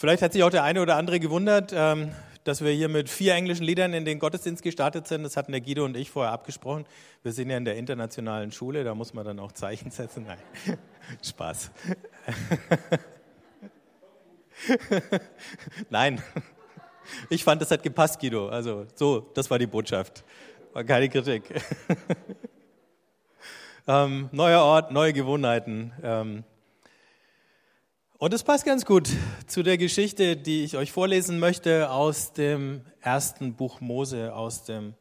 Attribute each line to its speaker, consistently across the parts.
Speaker 1: Vielleicht hat sich auch der eine oder andere gewundert, ähm, dass wir hier mit vier englischen Liedern in den Gottesdienst gestartet sind. Das hatten der Guido und ich vorher abgesprochen. Wir sind ja in der internationalen Schule, da muss man dann auch Zeichen setzen. Nein, Spaß. Nein, ich fand, das hat gepasst, Guido. Also so, das war die Botschaft. War keine Kritik. ähm, neuer Ort, neue Gewohnheiten. Ähm, und es passt ganz gut zu der Geschichte, die ich euch vorlesen möchte aus dem ersten Buch Mose, aus dem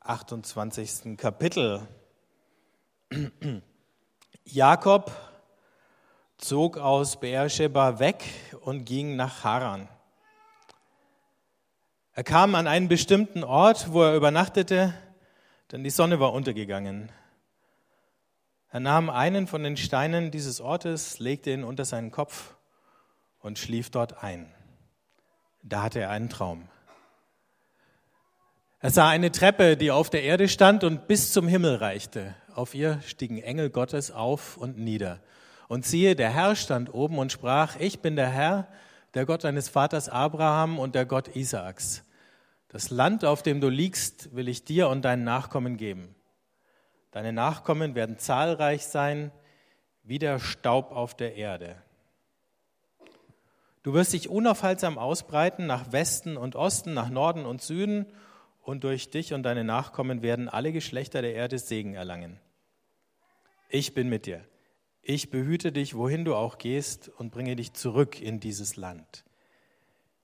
Speaker 1: 28. Kapitel. Jakob zog aus Beersheba weg und ging nach Haran. Er kam an einen bestimmten Ort, wo er übernachtete, denn die Sonne war untergegangen. Er nahm einen von den Steinen dieses Ortes, legte ihn unter seinen Kopf und schlief dort ein. Da hatte er einen Traum. Er sah eine Treppe, die auf der Erde stand und bis zum Himmel reichte. Auf ihr stiegen Engel Gottes auf und nieder. Und siehe, der Herr stand oben und sprach, ich bin der Herr, der Gott deines Vaters Abraham und der Gott Isaaks. Das Land, auf dem du liegst, will ich dir und deinen Nachkommen geben. Deine Nachkommen werden zahlreich sein wie der Staub auf der Erde. Du wirst dich unaufhaltsam ausbreiten nach Westen und Osten, nach Norden und Süden, und durch dich und deine Nachkommen werden alle Geschlechter der Erde Segen erlangen. Ich bin mit dir. Ich behüte dich, wohin du auch gehst, und bringe dich zurück in dieses Land.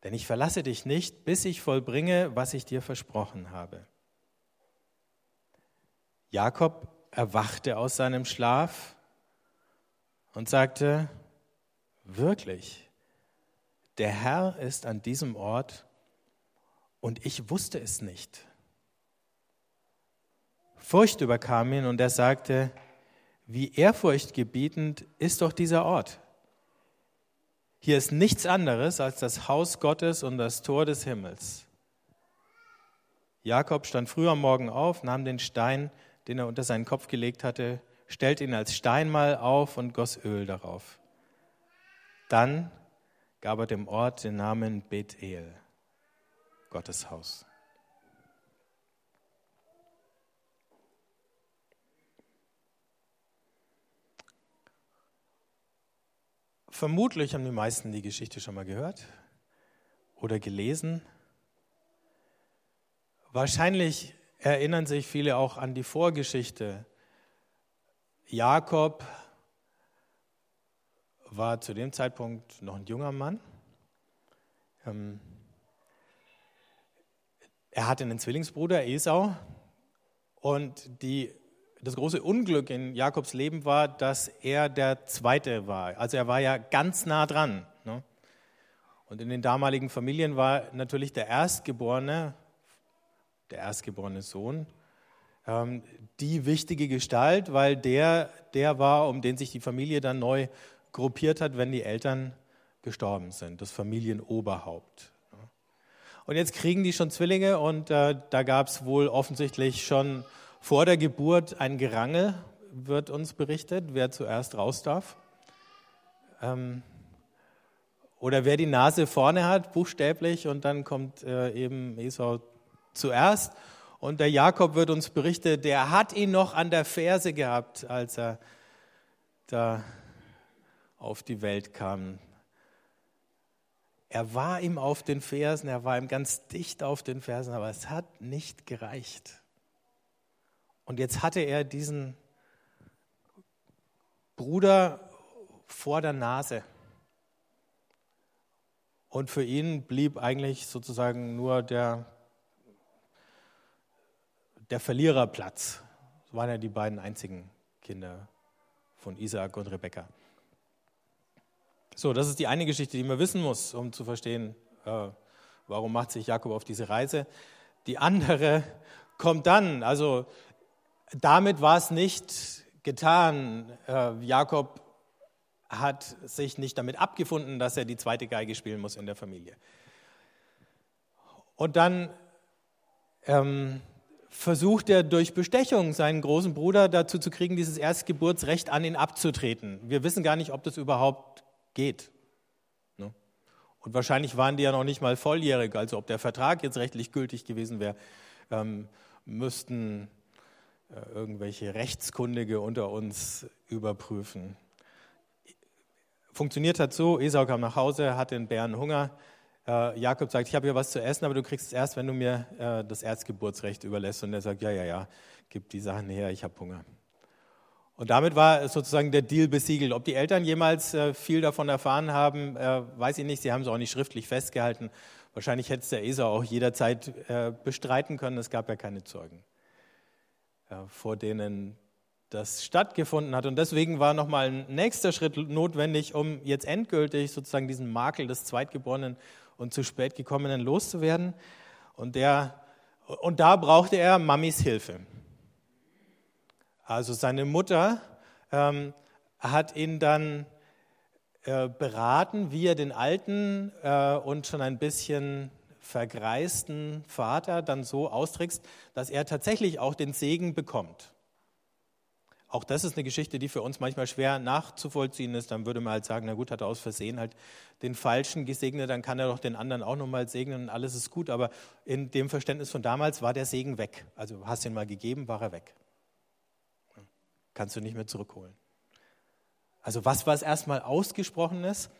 Speaker 1: Denn ich verlasse dich nicht, bis ich vollbringe, was ich dir versprochen habe. Jakob erwachte aus seinem Schlaf und sagte, wirklich, der Herr ist an diesem Ort und ich wusste es nicht. Furcht überkam ihn und er sagte, wie ehrfurchtgebietend ist doch dieser Ort. Hier ist nichts anderes als das Haus Gottes und das Tor des Himmels. Jakob stand früh am Morgen auf, nahm den Stein, den er unter seinen Kopf gelegt hatte, stellte ihn als Steinmal auf und goss Öl darauf. Dann gab er dem Ort den Namen Bethel, Gottes Haus. Vermutlich haben die meisten die Geschichte schon mal gehört oder gelesen. Wahrscheinlich erinnern sich viele auch an die Vorgeschichte. Jakob war zu dem Zeitpunkt noch ein junger Mann. Ähm, er hatte einen Zwillingsbruder, Esau. Und die, das große Unglück in Jakobs Leben war, dass er der Zweite war. Also er war ja ganz nah dran. Ne? Und in den damaligen Familien war natürlich der Erstgeborene der erstgeborene Sohn, ähm, die wichtige Gestalt, weil der der war, um den sich die Familie dann neu gruppiert hat, wenn die Eltern gestorben sind, das Familienoberhaupt. Und jetzt kriegen die schon Zwillinge und äh, da gab es wohl offensichtlich schon vor der Geburt ein Gerangel, wird uns berichtet, wer zuerst raus darf. Ähm, oder wer die Nase vorne hat, buchstäblich, und dann kommt äh, eben Esau zuerst. Und der Jakob wird uns berichten, der hat ihn noch an der Ferse gehabt, als er da auf die Welt kam. Er war ihm auf den Fersen, er war ihm ganz dicht auf den Fersen, aber es hat nicht gereicht. Und jetzt hatte er diesen Bruder vor der Nase. Und für ihn blieb eigentlich sozusagen nur der der Verliererplatz. Das waren ja die beiden einzigen Kinder von Isaak und Rebekka. So, das ist die eine Geschichte, die man wissen muss, um zu verstehen, äh, warum macht sich Jakob auf diese Reise. Die andere kommt dann. Also damit war es nicht getan. Äh, Jakob hat sich nicht damit abgefunden, dass er die zweite Geige spielen muss in der Familie. Und dann ähm, versucht er durch Bestechung seinen großen Bruder dazu zu kriegen, dieses Erstgeburtsrecht an ihn abzutreten. Wir wissen gar nicht, ob das überhaupt geht. Ne? Und wahrscheinlich waren die ja noch nicht mal volljährig, also ob der Vertrag jetzt rechtlich gültig gewesen wäre, ähm, müssten äh, irgendwelche Rechtskundige unter uns überprüfen. Funktioniert hat so, Esau kam nach Hause, hatte einen Bären Hunger. Äh, Jakob sagt, ich habe hier was zu essen, aber du kriegst es erst, wenn du mir äh, das Erzgeburtsrecht überlässt. Und er sagt, ja, ja, ja, gib die Sachen her, ich habe Hunger. Und damit war sozusagen der Deal besiegelt. Ob die Eltern jemals äh, viel davon erfahren haben, weiß ich nicht. Sie haben es auch nicht schriftlich festgehalten. Wahrscheinlich hätte es der Esau auch jederzeit bestreiten können. Es gab ja keine Zeugen, vor denen das stattgefunden hat. Und deswegen war nochmal ein nächster Schritt notwendig, um jetzt endgültig sozusagen diesen Makel des Zweitgeborenen und zu spät gekommenen loszuwerden. Und, der, und da brauchte er Mamis Hilfe. Also seine Mutter ähm, hat ihn dann äh, beraten, wie er den alten äh, und schon ein bisschen vergreisten Vater dann so austrickst, dass er tatsächlich auch den Segen bekommt. Auch das ist eine Geschichte, die für uns manchmal schwer nachzuvollziehen ist. Dann würde man halt sagen, na gut, hat er aus Versehen halt den Falschen gesegnet, dann kann er doch den anderen auch nochmal segnen und alles ist gut. Aber in dem Verständnis von damals war der Segen weg. Also hast ihn mal gegeben, war er weg kannst du nicht mehr zurückholen. Also was, was erstmal ausgesprochen ist,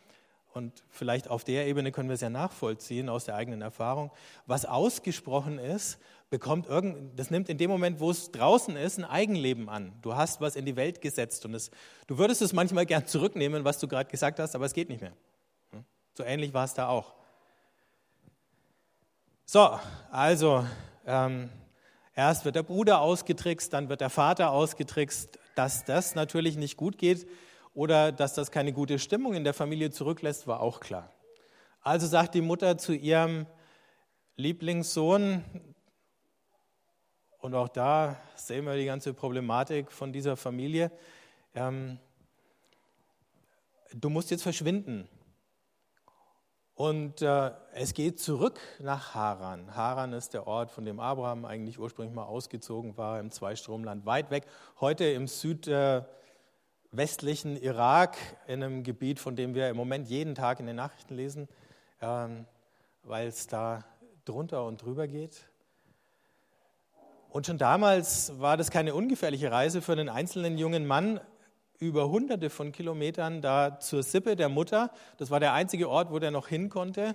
Speaker 1: und vielleicht auf der Ebene können wir es ja nachvollziehen aus der eigenen Erfahrung, was ausgesprochen ist, bekommt irgend, das nimmt in dem Moment, wo es draußen ist, ein Eigenleben an. Du hast was in die Welt gesetzt und es, du würdest es manchmal gern zurücknehmen, was du gerade gesagt hast, aber es geht nicht mehr. Hm? So ähnlich war es da auch. So, also ähm, erst wird der Bruder ausgetrickst, dann wird der Vater ausgetrickst, dass das natürlich nicht gut geht oder dass das keine gute Stimmung in der Familie zurücklässt, war auch klar. Also sagt die Mutter zu ihrem Lieblingssohn, und auch da sehen wir die ganze Problematik von dieser Familie, ähm, du musst jetzt verschwinden. Und äh, es geht zurück nach Haran. Haran ist der Ort, von dem Abraham eigentlich ursprünglich mal ausgezogen war, im Zweistromland, weit weg. Heute im südwestlichen äh, Irak, in einem Gebiet, von dem wir im Moment jeden Tag in den Nachrichten lesen, ähm, weil es da drunter und drüber geht. Und schon damals war das keine ungefährliche Reise für einen einzelnen jungen Mann, über hunderte von Kilometern da zur Sippe der Mutter. Das war der einzige Ort, wo der noch hin konnte,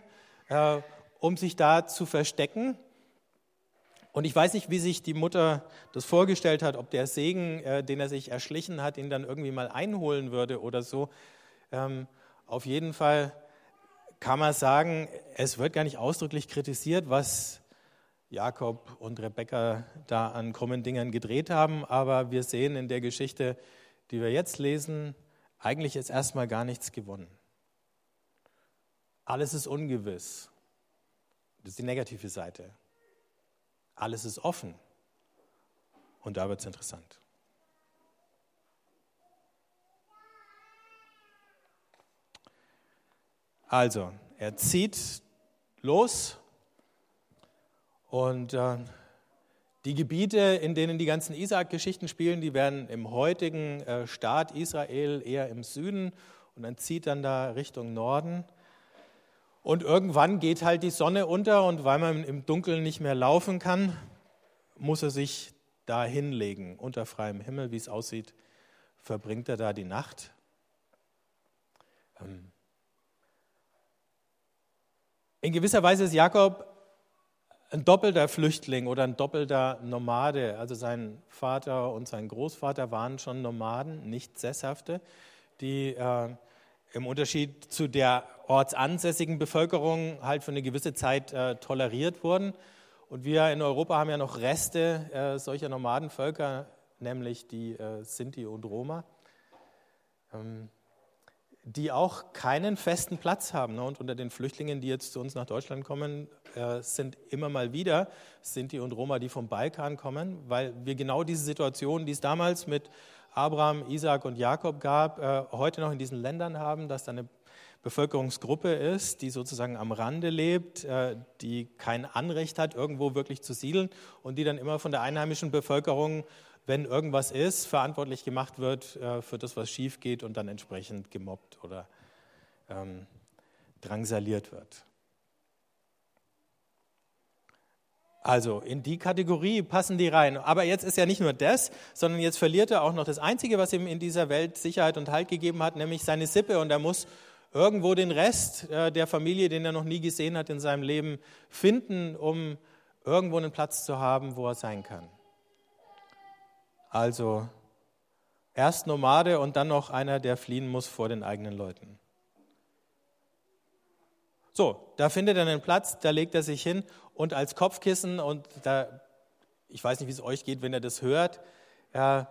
Speaker 1: äh, um sich da zu verstecken. Und ich weiß nicht, wie sich die Mutter das vorgestellt hat, ob der Segen, äh, den er sich erschlichen hat, ihn dann irgendwie mal einholen würde oder so. Ähm, auf jeden Fall kann man sagen, es wird gar nicht ausdrücklich kritisiert, was Jakob und Rebekka da an krummen Dingern gedreht haben, aber wir sehen in der Geschichte, die wir jetzt lesen, eigentlich ist erstmal gar nichts gewonnen. Alles ist ungewiss. Das ist die negative Seite. Alles ist offen. Und da wird es interessant. Also, er zieht los und äh, die Gebiete, in denen die ganzen Isaak-Geschichten spielen, die werden im heutigen äh, Staat Israel eher im Süden und dann zieht dann da Richtung Norden. Und irgendwann geht halt die Sonne unter und weil man im Dunkeln nicht mehr laufen kann, muss er sich da hinlegen, unter freiem Himmel, wie es aussieht, verbringt er da die Nacht. Ähm, in gewisser Weise ist Jakob ein doppelter Flüchtling oder ein doppelter Nomade. Also sein Vater und sein Großvater waren schon Nomaden, nicht Sesshafte, die äh, im Unterschied zu der ortsansässigen Bevölkerung halt für eine gewisse Zeit äh, toleriert wurden. Und wir in Europa haben ja noch Reste äh, solcher Nomadenvölker, nämlich die äh, Sinti und Roma. Ähm, die auch keinen festen Platz haben. Ne? Und unter den Flüchtlingen, die jetzt zu uns nach Deutschland kommen, äh, sind immer mal wieder Sinti und Roma, die vom Balkan kommen, weil wir genau diese Situation, die es damals mit Abraham, Isaac und Jakob gab, äh, heute noch in diesen Ländern haben, dass da eine Bevölkerungsgruppe ist, die sozusagen am Rande lebt, äh, die kein Anrecht hat, irgendwo wirklich zu siedeln und die dann immer von der einheimischen Bevölkerung wenn irgendwas ist, verantwortlich gemacht wird äh, für das, was schief geht und dann entsprechend gemobbt oder ähm, drangsaliert wird. Also in die Kategorie passen die rein. Aber jetzt ist ja nicht nur das, sondern jetzt verliert er auch noch das Einzige, was ihm in dieser Welt Sicherheit und Halt gegeben hat, nämlich seine Sippe. Und er muss irgendwo den Rest äh, der Familie, den er noch nie gesehen hat in seinem Leben, finden, um irgendwo einen Platz zu haben, wo er sein kann. Also erst Nomade und dann noch einer, der fliehen muss vor den eigenen Leuten. So, da findet er einen Platz, da legt er sich hin und als Kopfkissen und da, ich weiß nicht, wie es euch geht, wenn ihr das hört, ja,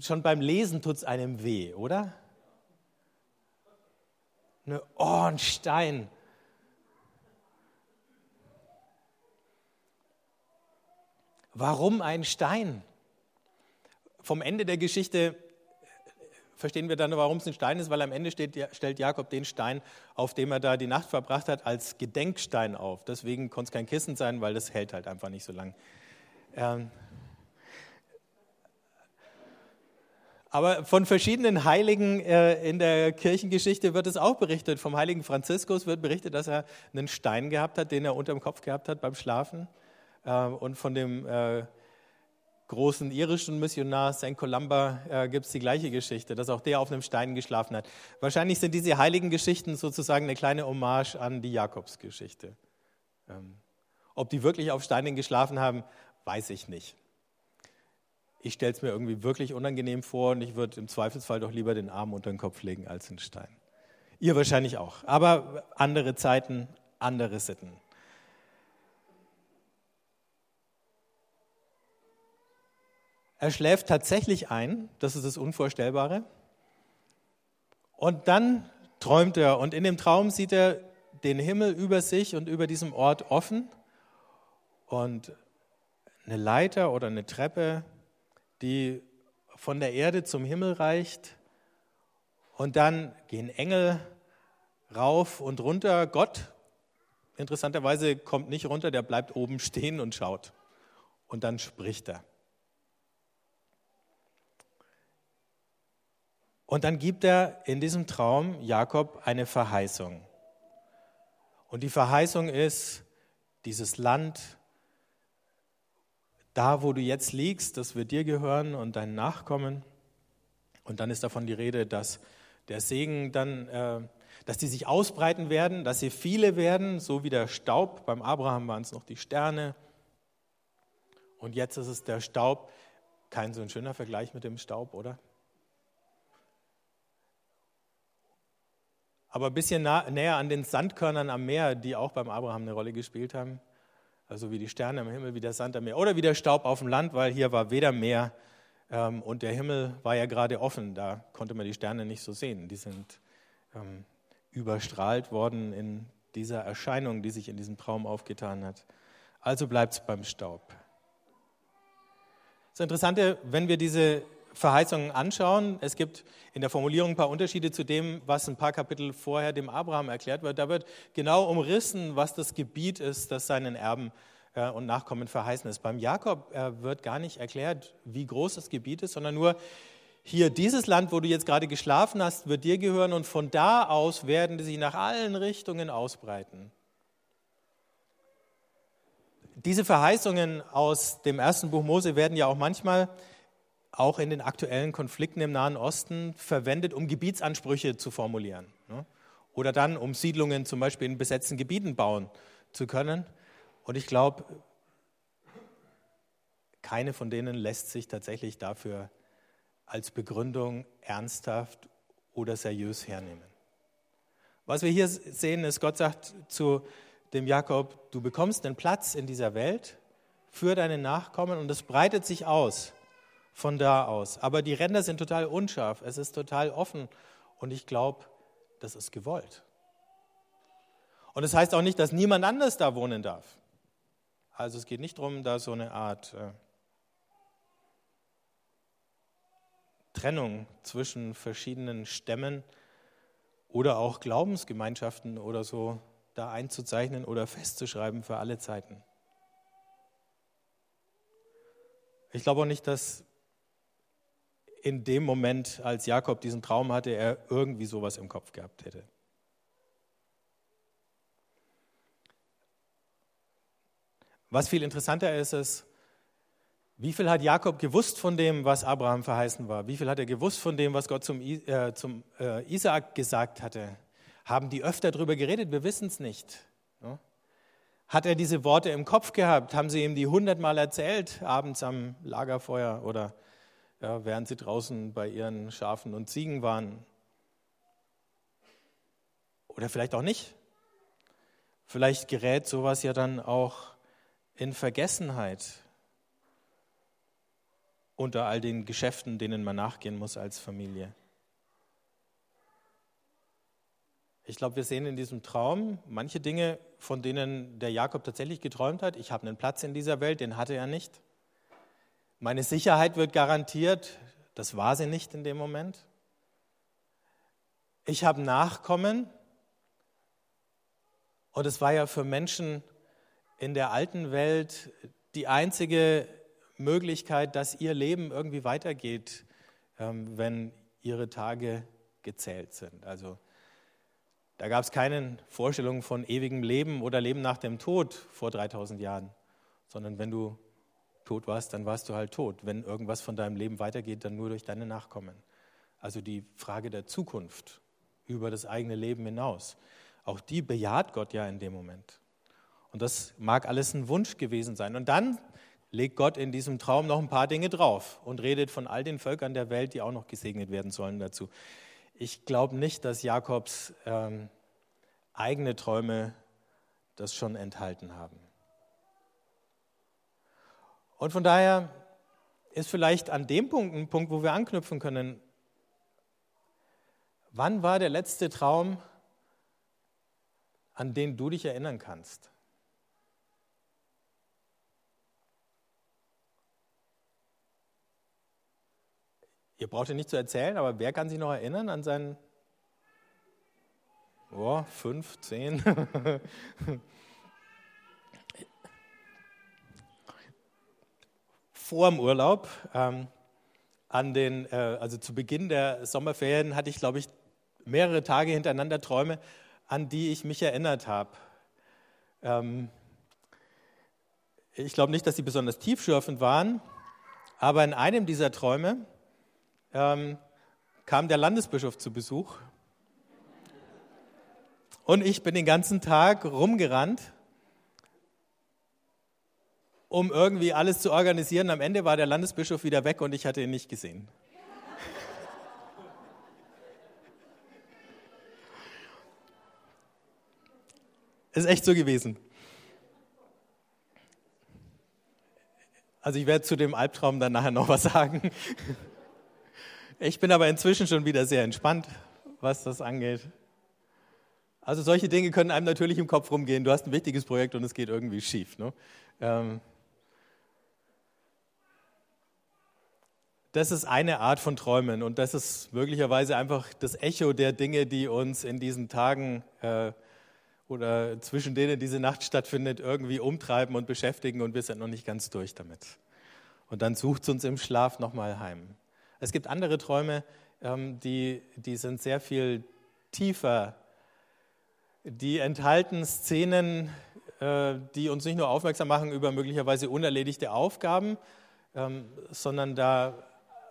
Speaker 1: schon beim Lesen tut es einem weh, oder? Ne, oh, ein Stein. Warum ein Stein? Vom Ende der Geschichte verstehen wir dann, warum es ein Stein ist, weil am Ende steht, stellt Jakob den Stein, auf dem er da die Nacht verbracht hat, als Gedenkstein auf. Deswegen konnte es kein Kissen sein, weil das hält halt einfach nicht so lang. Ähm aber von verschiedenen Heiligen äh, in der Kirchengeschichte wird es auch berichtet. Vom heiligen Franziskus wird berichtet, dass er einen Stein gehabt hat, den er unter dem Kopf gehabt hat beim Schlafen. Äh, und von dem äh, großen irischen Missionar St. Columba äh, gibt es die gleiche Geschichte, dass auch der auf einem Stein geschlafen hat. Wahrscheinlich sind diese heiligen Geschichten sozusagen eine kleine Hommage an die Jakobsgeschichte. Ähm, ob die wirklich auf Steinen geschlafen haben, weiß ich nicht. Ich stelle es mir irgendwie wirklich unangenehm vor und ich würde im Zweifelsfall doch lieber den Arm unter den Kopf legen als einen Stein. Ihr wahrscheinlich auch. Aber andere Zeiten, andere Sitten. Er schläft tatsächlich ein, das ist das Unvorstellbare. Und dann träumt er und in dem Traum sieht er den Himmel über sich und über diesem Ort offen und eine Leiter oder eine Treppe, die von der Erde zum Himmel reicht. Und dann gehen Engel rauf und runter. Gott, interessanterweise, kommt nicht runter, der bleibt oben stehen und schaut. Und dann spricht er. Und dann gibt er in diesem Traum Jakob eine Verheißung. Und die Verheißung ist, dieses Land, da wo du jetzt liegst, das wird dir gehören und deinen Nachkommen. Und dann ist davon die Rede, dass der Segen dann, äh, dass die sich ausbreiten werden, dass sie viele werden, so wie der Staub. Beim Abraham waren es noch die Sterne. Und jetzt ist es der Staub. Kein so ein schöner Vergleich mit dem Staub, oder? Aber ein bisschen nah, näher an den Sandkörnern am Meer, die auch beim Abraham eine Rolle gespielt haben. Also wie die Sterne am Himmel, wie der Sand am Meer oder wie der Staub auf dem Land, weil hier war weder Meer ähm, und der Himmel war ja gerade offen. Da konnte man die Sterne nicht so sehen. Die sind ähm, überstrahlt worden in dieser Erscheinung, die sich in diesem Traum aufgetan hat. Also bleibt es beim Staub. Das Interessante, wenn wir diese Verheißungen anschauen. Es gibt in der Formulierung ein paar Unterschiede zu dem, was ein paar Kapitel vorher dem Abraham erklärt wird. Da wird genau umrissen, was das Gebiet ist, das seinen Erben äh, und Nachkommen verheißen ist. Beim Jakob äh, wird gar nicht erklärt, wie groß das Gebiet ist, sondern nur, hier dieses Land, wo du jetzt gerade geschlafen hast, wird dir gehören und von da aus werden sie nach allen Richtungen ausbreiten. Diese Verheißungen aus dem ersten Buch Mose werden ja auch manchmal auch in den aktuellen Konflikten im Nahen Osten verwendet, um Gebietsansprüche zu formulieren. Ne? Oder dann, um Siedlungen zum Beispiel in besetzten Gebieten bauen zu können. Und ich glaube, keine von denen lässt sich tatsächlich dafür als Begründung ernsthaft oder seriös hernehmen. Was wir hier sehen, ist, Gott sagt zu dem Jakob, du bekommst einen Platz in dieser Welt für deine Nachkommen und es breitet sich aus von da aus. Aber die Ränder sind total unscharf, es ist total offen und ich glaube, das ist gewollt. Und es das heißt auch nicht, dass niemand anders da wohnen darf. Also es geht nicht darum, da so eine Art äh, Trennung zwischen verschiedenen Stämmen oder auch Glaubensgemeinschaften oder so da einzuzeichnen oder festzuschreiben für alle Zeiten. Ich glaube auch nicht, dass in dem Moment, als Jakob diesen Traum hatte, er irgendwie sowas im Kopf gehabt hätte. Was viel interessanter ist, ist, wie viel hat Jakob gewusst von dem, was Abraham verheißen war? Wie viel hat er gewusst von dem, was Gott zum, äh, zum äh, Isaak gesagt hatte? Haben die öfter darüber geredet? Wir wissen es nicht. Ja? Hat er diese Worte im Kopf gehabt? Haben sie ihm die hundertmal erzählt, abends am Lagerfeuer oder ja, während sie draußen bei ihren Schafen und Ziegen waren? Oder vielleicht auch nicht. Vielleicht gerät sowas ja dann auch in Vergessenheit unter all den Geschäften, denen man nachgehen muss als Familie. Ich glaube, wir sehen in diesem Traum manche Dinge, von denen der Jakob tatsächlich geträumt hat. Ich habe einen Platz in dieser Welt, den hatte er nicht. Meine Sicherheit wird garantiert, das war sie nicht in dem Moment. Ich habe Nachkommen, und es war ja für Menschen in der alten Welt die einzige Möglichkeit, dass ihr Leben irgendwie weitergeht, ähm, wenn ihre Tage gezählt sind. Also da gab es keine Vorstellung von ewigem Leben oder Leben nach dem Tod vor 3000 Jahren, sondern wenn du tot warst, dann warst du halt tot. Wenn irgendwas von deinem Leben weitergeht, dann nur durch deine Nachkommen. Also die Frage der Zukunft über das eigene Leben hinaus. Auch die bejaht Gott ja in dem Moment. Und das mag alles ein Wunsch gewesen sein. Und dann legt Gott in diesem Traum noch ein paar Dinge drauf und redet von all den Völkern der Welt, die auch noch gesegnet werden sollen dazu. Ich glaube nicht, dass Jakobs ähm, eigene Träume das schon enthalten haben. Und von daher ist vielleicht an dem Punkt ein Punkt, wo wir anknüpfen können. Wann war der letzte Traum, an den du dich erinnern kannst. Ihr braucht ihn nicht zu erzählen, aber wer kann sich noch erinnern an seinen oh, fünf, zehn? Vor dem Urlaub, ähm, an den, äh, also zu Beginn der Sommerferien, hatte ich, glaube ich, mehrere Tage hintereinander Träume, an die ich mich erinnert habe. Ähm, ich glaube nicht, dass sie besonders tiefschürfend waren, aber in einem dieser Träume ähm, kam der Landesbischof zu Besuch und ich bin den ganzen Tag rumgerannt, um irgendwie alles zu organisieren. Am Ende war der Landesbischof wieder weg und ich hatte ihn nicht gesehen. Ist echt so gewesen. Also ich werde zu dem Albtraum dann nachher noch was sagen. Ich bin aber inzwischen schon wieder sehr entspannt, was das angeht. Also solche Dinge können einem natürlich im Kopf rumgehen. Du hast ein wichtiges Projekt und es geht irgendwie schief. Ne? Ähm das ist eine Art von Träumen und das ist möglicherweise einfach das Echo der Dinge, die uns in diesen Tagen äh, oder zwischen denen diese Nacht stattfindet, irgendwie umtreiben und beschäftigen und wir sind noch nicht ganz durch damit. Und dann sucht es uns im Schlaf nochmal heim. Es gibt andere Träume, ähm, die, die sind sehr viel tiefer. Die enthalten Szenen, äh, die uns nicht nur aufmerksam machen über möglicherweise unerledigte Aufgaben, ähm, sondern da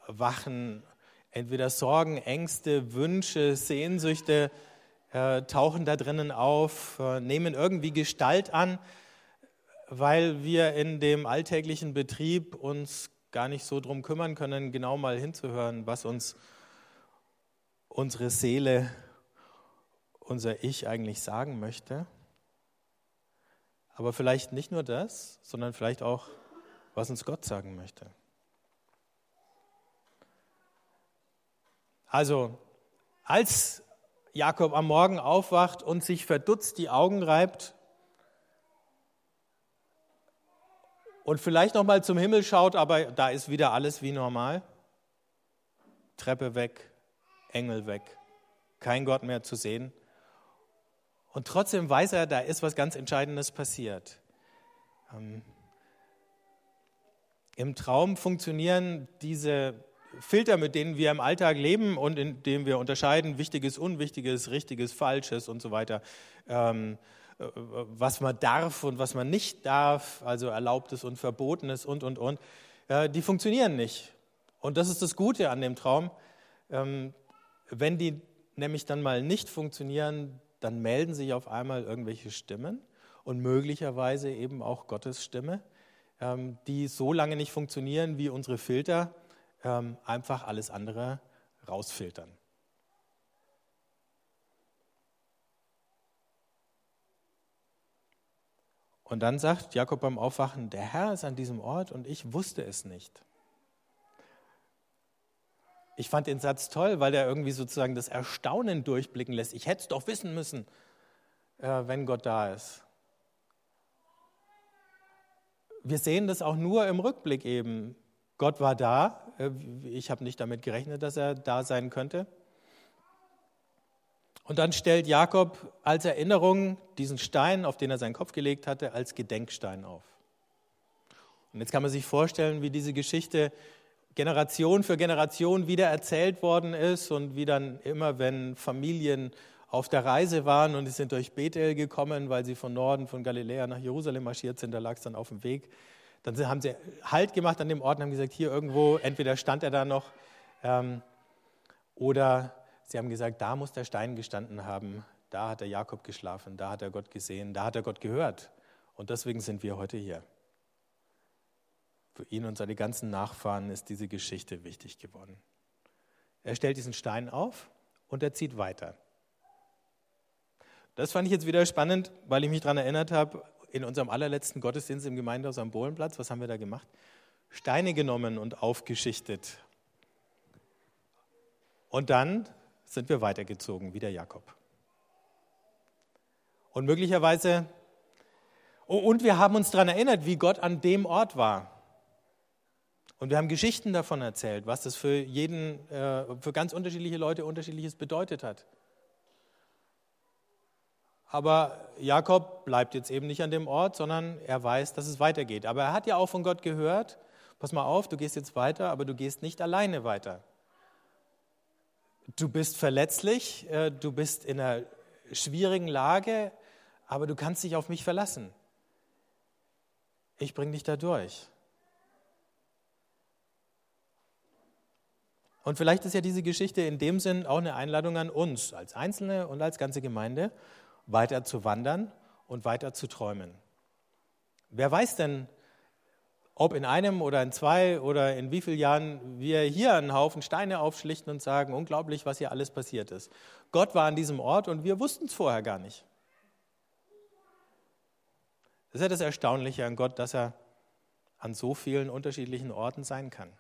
Speaker 1: wachen entweder Sorgen, Ängste, Wünsche, Sehnsüchte, äh, tauchen da drinnen auf, äh, nehmen irgendwie Gestalt an, weil wir in dem alltäglichen Betrieb uns gar nicht so drum kümmern können, genau mal hinzuhören, was uns unsere Seele, unser Ich eigentlich sagen möchte. Aber vielleicht nicht nur das, sondern vielleicht auch, was uns Gott sagen möchte. Also, als Jakob am Morgen aufwacht und sich verdutzt die Augen reibt und vielleicht noch mal zum Himmel schaut, aber da ist wieder alles wie normal. Treppe weg, Engel weg, kein Gott mehr zu sehen. Und trotzdem weiß er, da ist was ganz Entscheidendes passiert. Ähm, Im Traum funktionieren diese Filter, mit denen wir im Alltag leben und in denen wir unterscheiden Wichtiges, Unwichtiges, Richtiges, Falsches und so weiter, ähm, was man darf und was man nicht darf, also Erlaubtes und Verbotenes und, und, und, die funktionieren nicht. Und das ist das Gute an dem Traum. Ähm, wenn die nämlich dann mal nicht funktionieren, dann melden sich auf einmal irgendwelche Stimmen und möglicherweise eben auch Gottes Stimme, ähm, die so lange nicht funktionieren, wie unsere Filter ähm, einfach alles andere rausfiltern. Und dann sagt Jakob beim Aufwachen, der Herr ist an diesem Ort und ich wusste es nicht. Ich fand den Satz toll, weil er irgendwie sozusagen das Erstaunen durchblicken lässt. Ich hätte es doch wissen müssen, äh, wenn Gott da ist. Wir sehen das auch nur im Rückblick eben. Gott war da. Äh, ich habe nicht damit gerechnet, dass er da sein könnte. Und dann stellt Jakob als Erinnerung diesen Stein, auf den er seinen Kopf gelegt hatte, als Gedenkstein auf. Und jetzt kann man sich vorstellen, wie diese Geschichte Generation für Generation wieder erzählt worden ist und wie dann immer, wenn Familien auf der Reise waren und sie sind durch Bethel gekommen, weil sie von Norden, von Galiläa nach Jerusalem marschiert sind, da lag es dann auf dem Weg. Dann haben sie Halt gemacht an dem Ort und haben gesagt, hier irgendwo, entweder stand er da noch ähm, oder Sie haben gesagt, da muss der Stein gestanden haben, da hat der Jakob geschlafen, da hat er Gott gesehen, da hat er Gott gehört. Und deswegen sind wir heute hier. Für ihn und seine ganzen Nachfahren ist diese Geschichte wichtig geworden. Er stellt diesen Stein auf und er zieht weiter. Das fand ich jetzt wieder spannend, weil ich mich daran erinnert habe, in unserem allerletzten Gottesdienst im Gemeindehaus am Bohlenplatz, was haben wir da gemacht? Steine genommen und aufgeschichtet. Und dann sind wir weitergezogen, wie der Jakob. Und möglicherweise, oh, und wir haben uns daran erinnert, wie Gott an dem Ort war. Und wir haben Geschichten davon erzählt, was das für jeden, äh, für ganz unterschiedliche Leute unterschiedliches bedeutet hat. Aber Jakob bleibt jetzt eben nicht an dem Ort, sondern er weiß, dass es weitergeht. Aber er hat ja auch von Gott gehört, pass mal auf, du gehst jetzt weiter, aber du gehst nicht alleine weiter. Du bist verletzlich, äh, du bist in einer schwierigen Lage, aber du kannst dich auf mich verlassen. Ich bringe dich da durch. Und vielleicht ist ja diese Geschichte in dem Sinn auch eine Einladung an uns als Einzelne und als ganze Gemeinde, weiter zu wandern und weiter zu träumen. Wer weiß denn, ob in einem oder in zwei oder in wie vielen Jahren wir hier einen Haufen Steine aufschlichten und sagen, unglaublich, was hier alles passiert ist. Gott war an diesem Ort und wir wussten es vorher gar nicht. Das ist ja das Erstaunliche an Gott, dass er an so vielen unterschiedlichen Orten sein kann.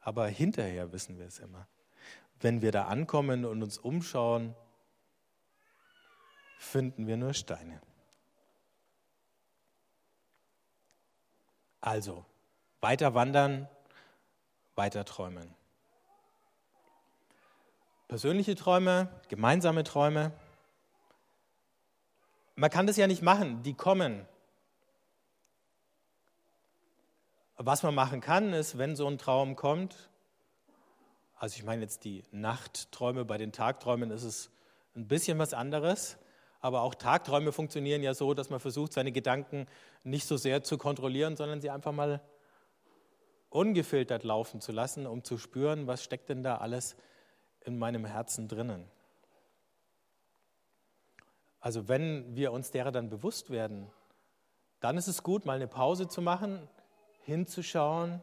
Speaker 1: Aber hinterher wissen wir es immer. Wenn wir da ankommen und uns umschauen, finden wir nur Steine. Also, weiter wandern, weiter träumen. Persönliche Träume, gemeinsame Träume. Man kann das ja nicht machen, die kommen. Was man machen kann, ist, wenn so ein Traum kommt, also ich meine jetzt die Nachtträume, bei den Tagträumen ist es ein bisschen was anderes, aber auch Tagträume funktionieren ja so, dass man versucht, seine Gedanken nicht so sehr zu kontrollieren, sondern sie einfach mal ungefiltert laufen zu lassen, um zu spüren, was steckt denn da alles in meinem Herzen drinnen. Also wenn wir uns derer dann bewusst werden, dann ist es gut, mal eine Pause zu machen, hinzuschauen,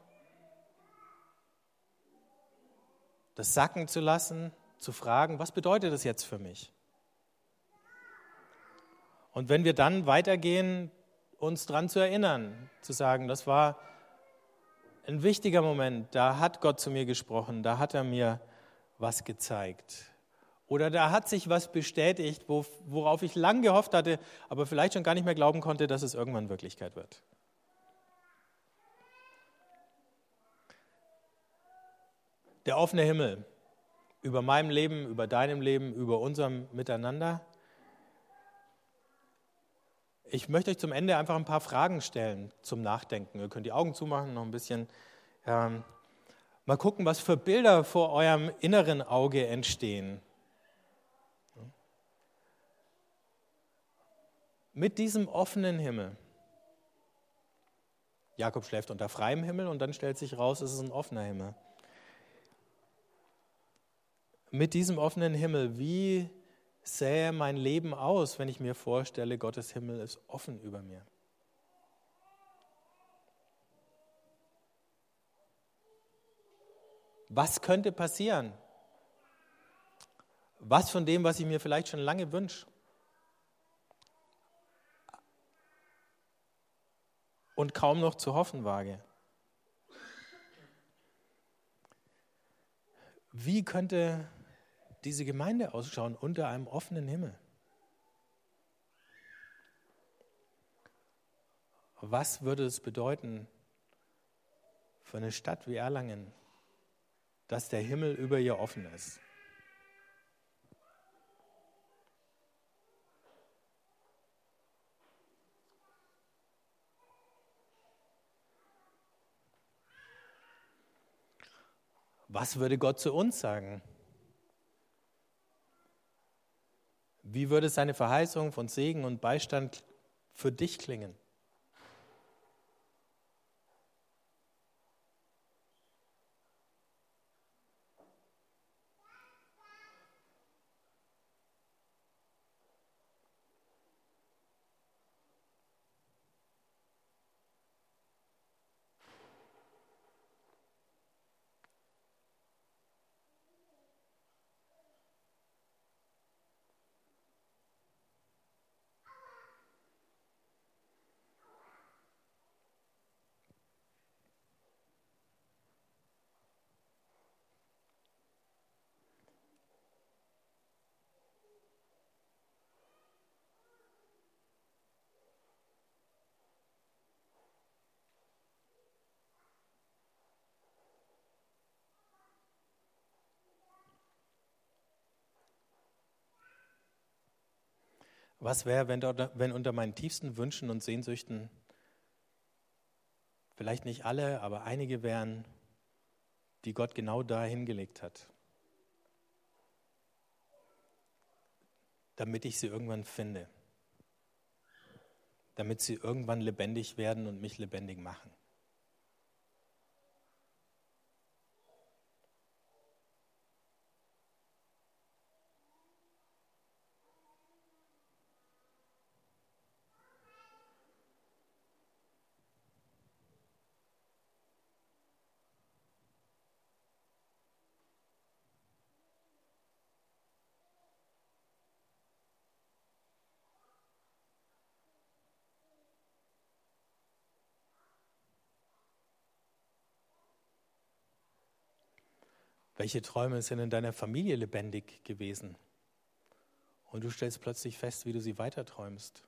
Speaker 1: das sacken zu lassen, zu fragen, was bedeutet das jetzt für mich? Und wenn wir dann weitergehen, uns daran zu erinnern, zu sagen, das war ein wichtiger Moment, da hat Gott zu mir gesprochen, da hat er mir was gezeigt. Oder da hat sich was bestätigt, worauf ich lang gehofft hatte, aber vielleicht schon gar nicht mehr glauben konnte, dass es irgendwann Wirklichkeit wird. Der offene Himmel über meinem Leben, über deinem Leben, über unserem Miteinander ich möchte euch zum Ende einfach ein paar Fragen stellen zum Nachdenken. Ihr könnt die Augen zumachen, noch ein bisschen. Ähm, mal gucken, was für Bilder vor eurem inneren Auge entstehen. Mit diesem offenen Himmel. Jakob schläft unter freiem Himmel und dann stellt sich raus, es ist ein offener Himmel. Mit diesem offenen Himmel, wie sähe mein Leben aus, wenn ich mir vorstelle, Gottes Himmel ist offen über mir? Was könnte passieren? Was von dem, was ich mir vielleicht schon lange wünsche? Und kaum noch zu hoffen wage. Wie könnte diese Gemeinde ausschauen unter einem offenen Himmel? Was würde es bedeuten für eine Stadt wie Erlangen, dass der Himmel über ihr offen ist? Was würde Gott zu uns sagen? Wie würde seine Verheißung von Segen und Beistand für dich klingen? Was wäre, wenn, wenn unter meinen tiefsten Wünschen und Sehnsüchten vielleicht nicht alle, aber einige wären, die Gott genau da hingelegt hat, damit ich sie irgendwann finde, damit sie irgendwann lebendig werden und mich lebendig machen. Welche Träume sind in deiner Familie lebendig gewesen? Und du stellst plötzlich fest, wie du sie weiterträumst.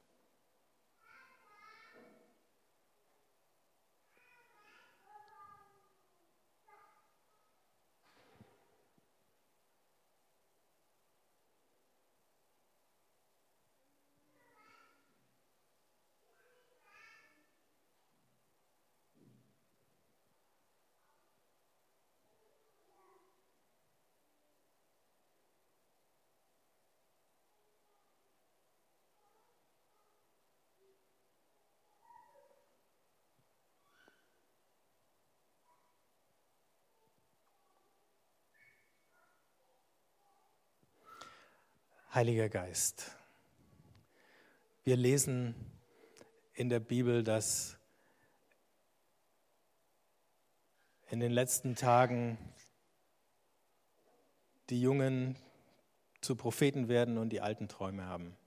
Speaker 1: Heiliger Geist. Wir lesen in der Bibel, dass in den letzten Tagen die Jungen zu Propheten werden und die alten Träume haben.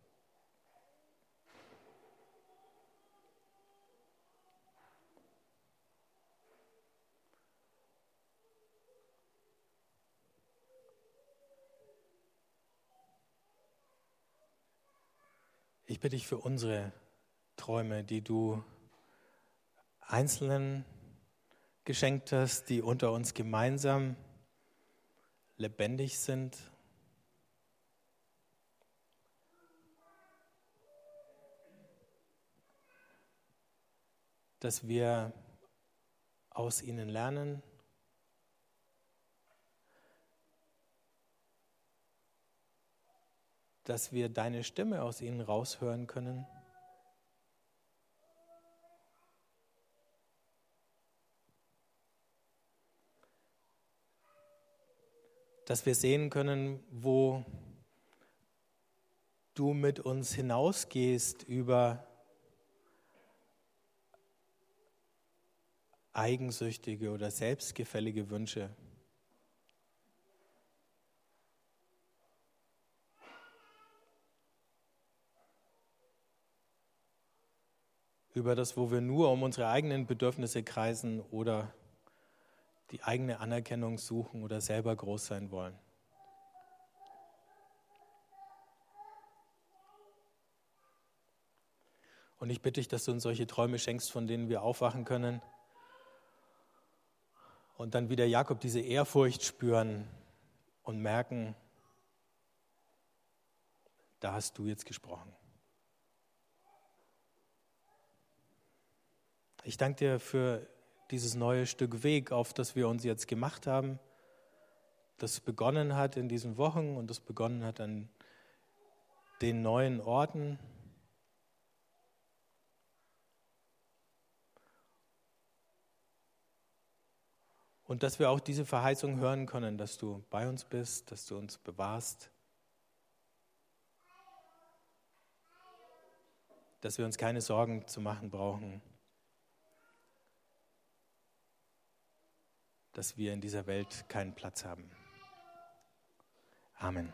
Speaker 1: Ich bitte dich für unsere Träume, die du Einzelnen geschenkt hast, die unter uns gemeinsam lebendig sind. Dass wir aus ihnen lernen, dass wir deine Stimme aus ihnen raushören können. Dass wir sehen können, wo du mit uns hinausgehst über eigensüchtige oder selbstgefällige Wünsche. Über das, wo wir nur um unsere eigenen Bedürfnisse kreisen oder die eigene Anerkennung suchen oder selber groß sein wollen. Und ich bitte dich, dass du uns solche Träume schenkst, von denen wir aufwachen können und dann wieder Jakob diese Ehrfurcht spüren und merken, da hast du jetzt gesprochen. Ich danke dir für dieses neue Stück Weg, auf das wir uns jetzt gemacht haben, das begonnen hat in diesen Wochen und das begonnen hat an den neuen Orten. Und dass wir auch diese Verheißung hören können, dass du bei uns bist, dass du uns bewahrst, dass wir uns keine Sorgen zu machen brauchen, dass wir in dieser Welt keinen Platz haben. Amen.